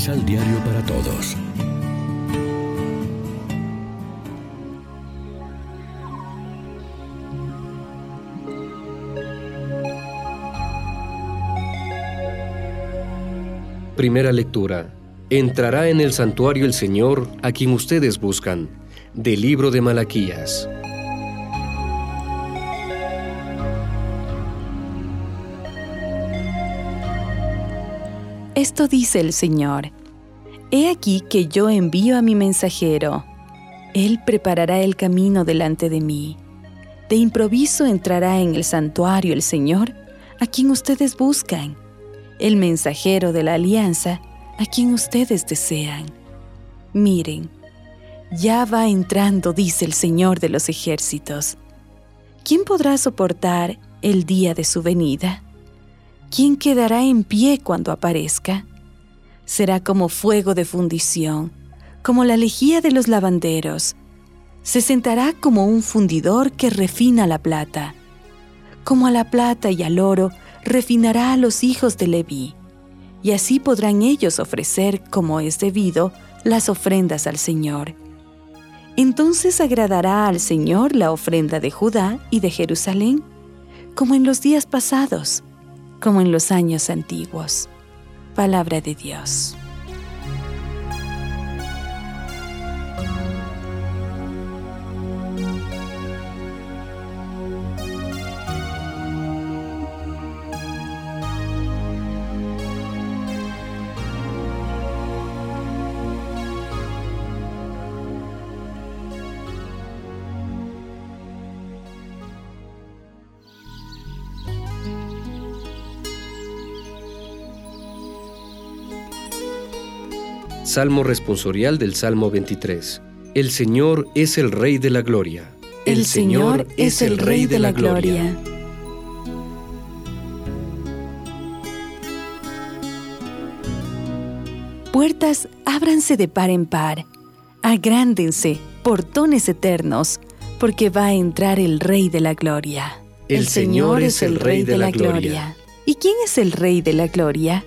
Misal Diario para Todos. Primera lectura. Entrará en el santuario el Señor a quien ustedes buscan. Del libro de Malaquías. Esto dice el Señor. He aquí que yo envío a mi mensajero. Él preparará el camino delante de mí. De improviso entrará en el santuario el Señor, a quien ustedes buscan, el mensajero de la alianza, a quien ustedes desean. Miren, ya va entrando, dice el Señor de los ejércitos. ¿Quién podrá soportar el día de su venida? ¿quién quedará en pie cuando aparezca? Será como fuego de fundición, como la lejía de los lavanderos. Se sentará como un fundidor que refina la plata. Como a la plata y al oro refinará a los hijos de Leví, y así podrán ellos ofrecer, como es debido, las ofrendas al Señor. Entonces agradará al Señor la ofrenda de Judá y de Jerusalén, como en los días pasados como en los años antiguos. Palabra de Dios. Salmo responsorial del Salmo 23. El Señor es el Rey de la Gloria. El, Señor es el Rey de la Gloria. Puertas, ábranse de par en par. Agrándense, portones eternos, porque va a entrar el Rey de la Gloria. El, Señor es el Rey de la Gloria. ¿Y quién es el Rey de la Gloria?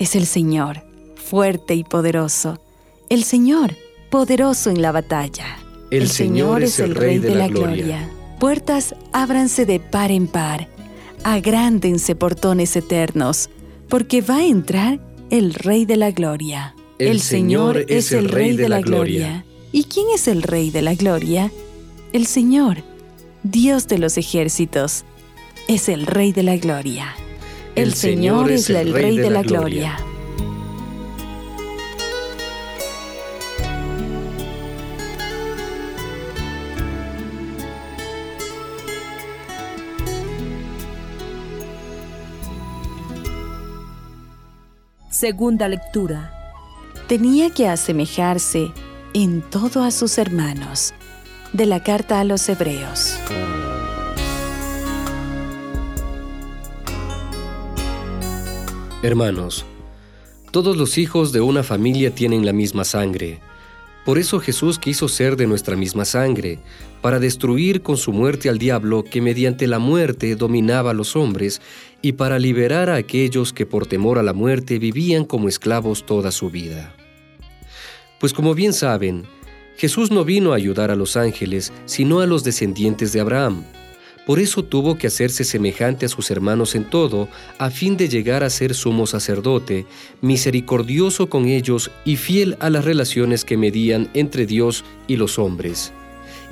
Es el Señor fuerte y poderoso, el Señor, poderoso en la batalla. El, Señor, es el Rey de, la, gloria. Puertas, ábranse de par en par, agrándense portones eternos, porque va a entrar el Rey de la Gloria. El, Señor es el Rey de la gloria. ¿Y quién es el Rey de la Gloria? El Señor, Dios de los ejércitos, es el Rey de la Gloria. El, Señor es el Rey de la gloria. Segunda lectura. Tenía que asemejarse en todo a sus hermanos. De la carta a los Hebreos. Hermanos, todos los hijos de una familia tienen la misma sangre. Por eso Jesús quiso ser de nuestra misma sangre, para destruir con su muerte al diablo que mediante la muerte dominaba a los hombres, y para liberar a aquellos que por temor a la muerte vivían como esclavos toda su vida. Pues como bien saben, Jesús no vino a ayudar a los ángeles, sino a los descendientes de Abraham. Por eso tuvo que hacerse semejante a sus hermanos en todo, a fin de llegar a ser sumo sacerdote, misericordioso con ellos y fiel a las relaciones que medían entre Dios y los hombres,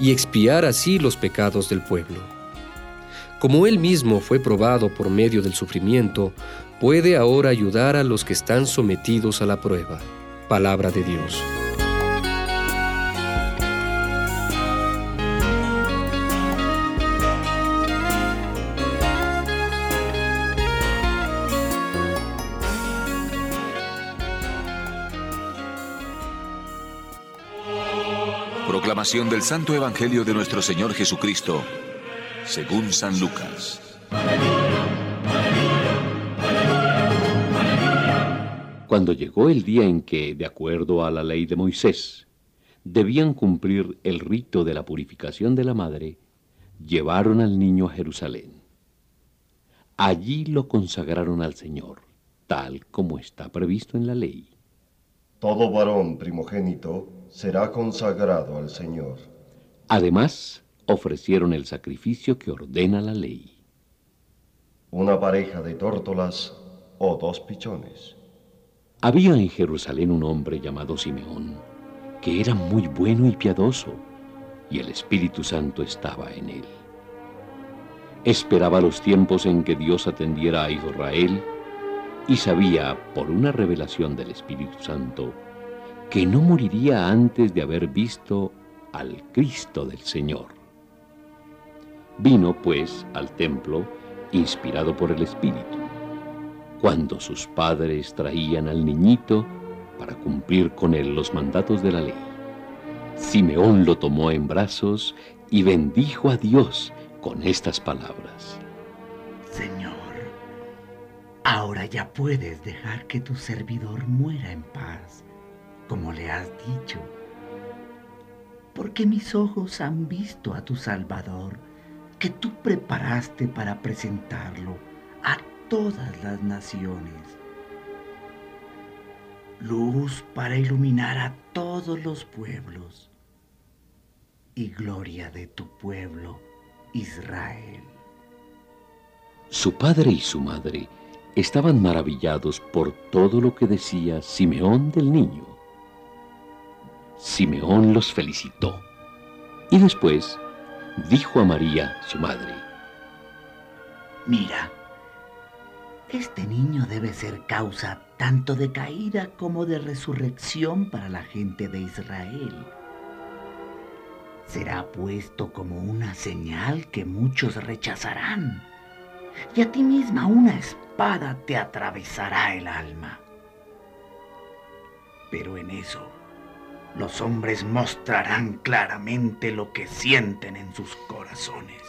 y expiar así los pecados del pueblo como Él mismo fue probado por medio del sufrimiento, puede ahora ayudar a los que están sometidos a la prueba. Palabra de Dios. Proclamación del Santo Evangelio de nuestro Señor Jesucristo según San Lucas. Cuando llegó el día en que, de acuerdo a la ley de Moisés, debían cumplir el rito de la purificación de la madre, llevaron al niño a Jerusalén. Allí lo consagraron al Señor, tal como está previsto en la ley. Todo varón primogénito será consagrado al Señor. Además, ofrecieron el sacrificio que ordena la ley. Una pareja de tórtolas o dos pichones. Había en Jerusalén un hombre llamado Simeón, que era muy bueno y piadoso, y el Espíritu Santo estaba en él. Esperaba los tiempos en que Dios atendiera a Israel y sabía, por una revelación del Espíritu Santo, que no moriría antes de haber visto al Cristo del Señor. Vino, pues, al templo, inspirado por el Espíritu, cuando sus padres traían al niñito para cumplir con él los mandatos de la ley. Simeón lo tomó en brazos y bendijo a Dios con estas palabras. Señor, ahora ya puedes dejar que tu servidor muera en paz, como le has dicho, porque mis ojos han visto a tu Salvador, que tú preparaste para presentarlo a todas las naciones. Luz para iluminar a todos los pueblos y gloria de tu pueblo, Israel. Su padre y su madre estaban maravillados por todo lo que decía Simeón del niño. Simeón los felicitó y después dijo a María, su madre, Mira, este niño debe ser causa tanto de caída como de resurrección para la gente de Israel. Será puesto como una señal que muchos rechazarán, y a ti misma una espada te atravesará el alma. Pero en eso, los hombres mostrarán claramente lo que sienten en sus corazones.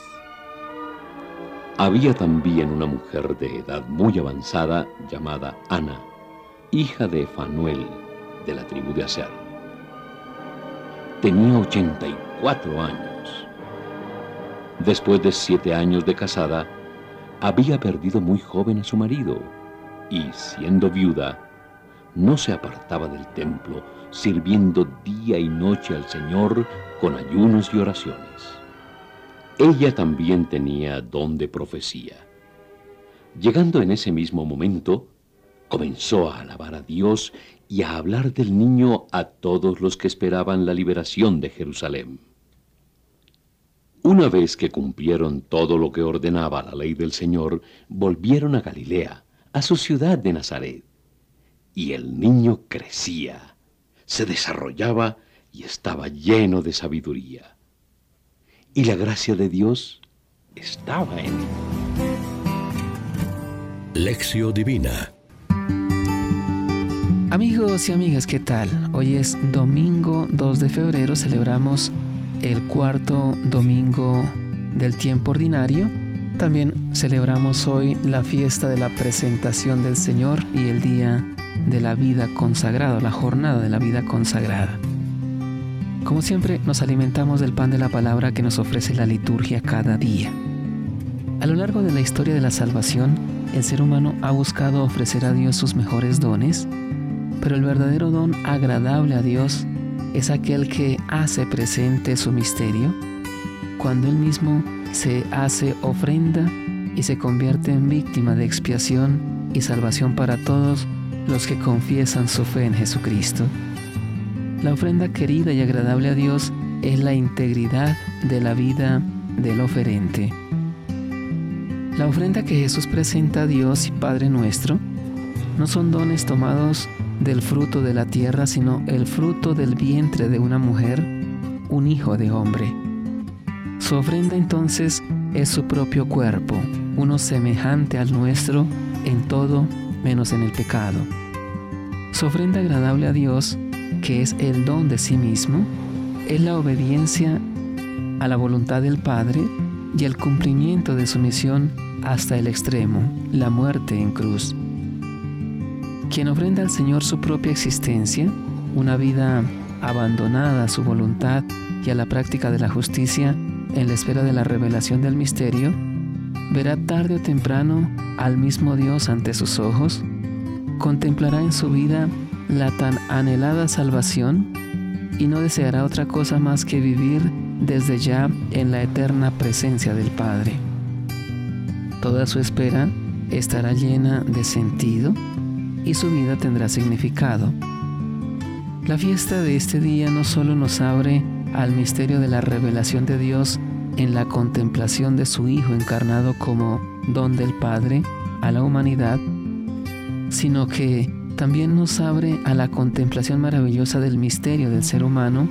Había también una mujer de edad muy avanzada llamada Ana, hija de Fanuel, de la tribu de Aser. Tenía 84 años. Después de siete años de casada, había perdido muy joven a su marido y, siendo viuda, no se apartaba del templo, sirviendo día y noche al Señor con ayunos y oraciones. Ella también tenía don de profecía. Llegando en ese mismo momento, comenzó a alabar a Dios y a hablar del niño a todos los que esperaban la liberación de Jerusalén. Una vez que cumplieron todo lo que ordenaba la ley del Señor, volvieron a Galilea, a su ciudad de Nazaret. Y el niño crecía, se desarrollaba y estaba lleno de sabiduría y la gracia de Dios estaba en él. Lección Divina Amigos y amigas, ¿qué tal? Hoy es domingo 2 de febrero, celebramos el cuarto domingo del tiempo ordinario. También celebramos hoy la fiesta de la presentación del Señor y el día de la vida consagrada, la jornada de la vida consagrada. Como siempre, nos alimentamos del pan de la palabra que nos ofrece la liturgia cada día. A lo largo de la historia de la salvación, el ser humano ha buscado ofrecer a Dios sus mejores dones, pero el verdadero don agradable a Dios es aquel que hace presente su misterio cuando Él mismo se hace ofrenda y se convierte en víctima de expiación y salvación para todos los que confiesan su fe en Jesucristo. La ofrenda querida y agradable a Dios es la integridad de la vida del oferente. La ofrenda que Jesús presenta a Dios y Padre nuestro no son dones tomados del fruto de la tierra, sino el fruto del vientre de una mujer, un hijo de hombre. Su ofrenda entonces es su propio cuerpo, uno semejante al nuestro en todo menos en el pecado. Su ofrenda agradable a Dios que es el don de sí mismo, es la obediencia a la voluntad del Padre y el cumplimiento de su misión hasta el extremo, la muerte en cruz. Quien ofrenda al Señor su propia existencia, una vida abandonada a su voluntad y a la práctica de la justicia en la espera de la revelación del misterio, verá tarde o temprano al mismo Dios ante sus ojos, contemplará en su vida la tan anhelada salvación y no deseará otra cosa más que vivir desde ya en la eterna presencia del Padre. Toda su espera estará llena de sentido y su vida tendrá significado. La fiesta de este día no solo nos abre al misterio de la revelación de Dios en la contemplación de su Hijo encarnado como don del Padre a la humanidad, sino que también nos abre a la contemplación maravillosa del misterio del ser humano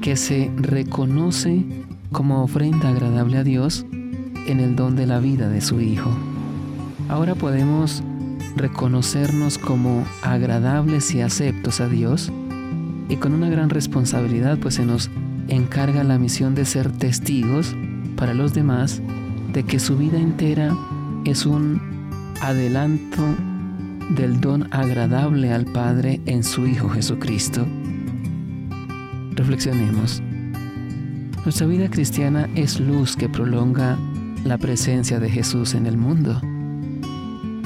que se reconoce como ofrenda agradable a Dios en el don de la vida de su Hijo. Ahora podemos reconocernos como agradables y aceptos a Dios y con una gran responsabilidad pues se nos encarga la misión de ser testigos para los demás de que su vida entera es un adelanto del don agradable al Padre en su Hijo Jesucristo. Reflexionemos. Nuestra vida cristiana es luz que prolonga la presencia de Jesús en el mundo.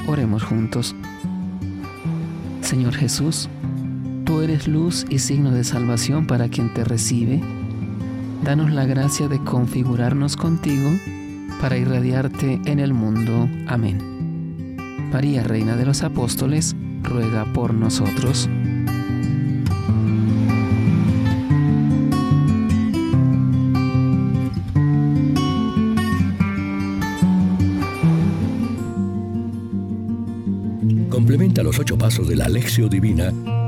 Oremos juntos. Señor Jesús, tú eres luz y signo de salvación para quien te recibe. Danos la gracia de configurarnos contigo para irradiarte en el mundo. Amén. María, Reina de los Apóstoles, ruega por nosotros. Complementa los ocho pasos de la Alexio Divina